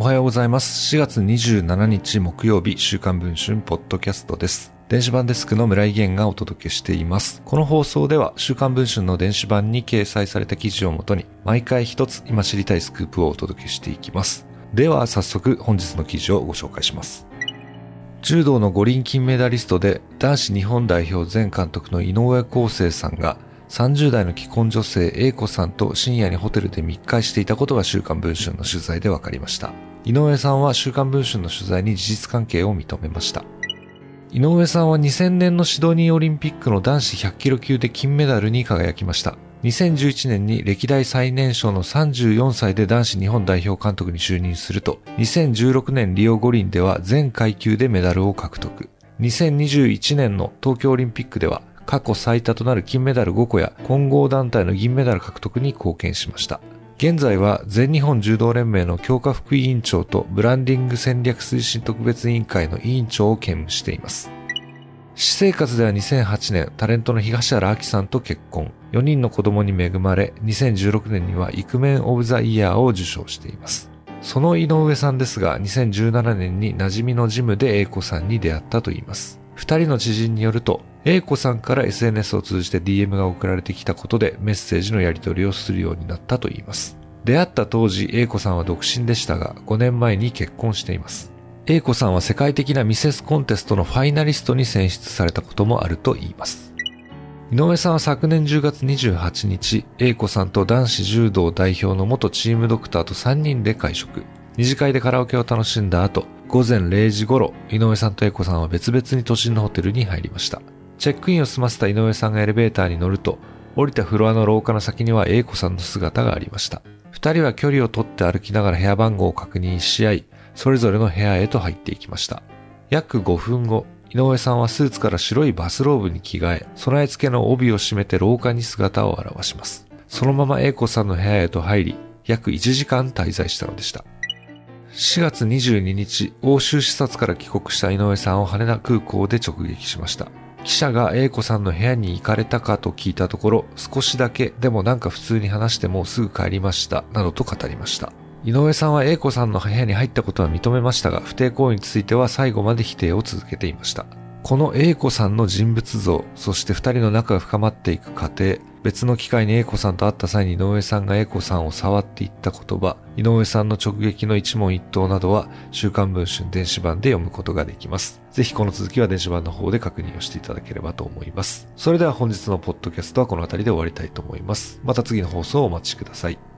おはようございます。4月27日木曜日、週刊文春ポッドキャストです。電子版デスクの村井源がお届けしています。この放送では、週刊文春の電子版に掲載された記事をもとに、毎回一つ今知りたいスクープをお届けしていきます。では、早速本日の記事をご紹介します。柔道の五輪金メダリストで男子日本代表前監督の井上康生さんが30代の既婚女性 A 子さんと深夜にホテルで密会していたことが週刊文春の取材で分かりました。井上さんは週刊文春の取材に事実関係を認めました。井上さんは2000年のシドニーオリンピックの男子100キロ級で金メダルに輝きました。2011年に歴代最年少の34歳で男子日本代表監督に就任すると、2016年リオ五輪では全階級でメダルを獲得。2021年の東京オリンピックでは過去最多となる金メダル5個や混合団体の銀メダル獲得に貢献しました。現在は全日本柔道連盟の強化副委員長とブランディング戦略推進特別委員会の委員長を兼務しています。私生活では2008年、タレントの東原明さんと結婚。4人の子供に恵まれ、2016年にはイクメンオブザイヤーを受賞しています。その井上さんですが、2017年に馴染みのジムで英子さんに出会ったといいます。二人の知人によると、英子さんから SNS を通じて DM が送られてきたことでメッセージのやり取りをするようになったといいます。出会った当時、英子さんは独身でしたが、5年前に結婚しています。英子さんは世界的なミセスコンテストのファイナリストに選出されたこともあると言います。井上さんは昨年10月28日、英子さんと男子柔道代表の元チームドクターと3人で会食。二次会でカラオケを楽しんだ後、午前0時頃、井上さんと英子さんは別々に都心のホテルに入りました。チェックインを済ませた井上さんがエレベーターに乗ると、降りたフロアの廊下の先には英子さんの姿がありました。二人は距離を取って歩きながら部屋番号を確認し合い、それぞれの部屋へと入っていきました。約5分後、井上さんはスーツから白いバスローブに着替え、備え付けの帯を締めて廊下に姿を現します。そのまま英子さんの部屋へと入り、約1時間滞在したのでした。4月22日、欧州視察から帰国した井上さんを羽田空港で直撃しました。記者が英子さんの部屋に行かれたかと聞いたところ、少しだけ、でもなんか普通に話してもうすぐ帰りました、などと語りました。井上さんは英子さんの部屋に入ったことは認めましたが、不貞行為については最後まで否定を続けていました。この英子さんの人物像、そして二人の仲が深まっていく過程、別の機会に英子さんと会った際に井上さんが英子さんを触っていった言葉、井上さんの直撃の一問一答などは、週刊文春電子版で読むことができます。ぜひこの続きは電子版の方で確認をしていただければと思います。それでは本日のポッドキャストはこの辺りで終わりたいと思います。また次の放送をお待ちください。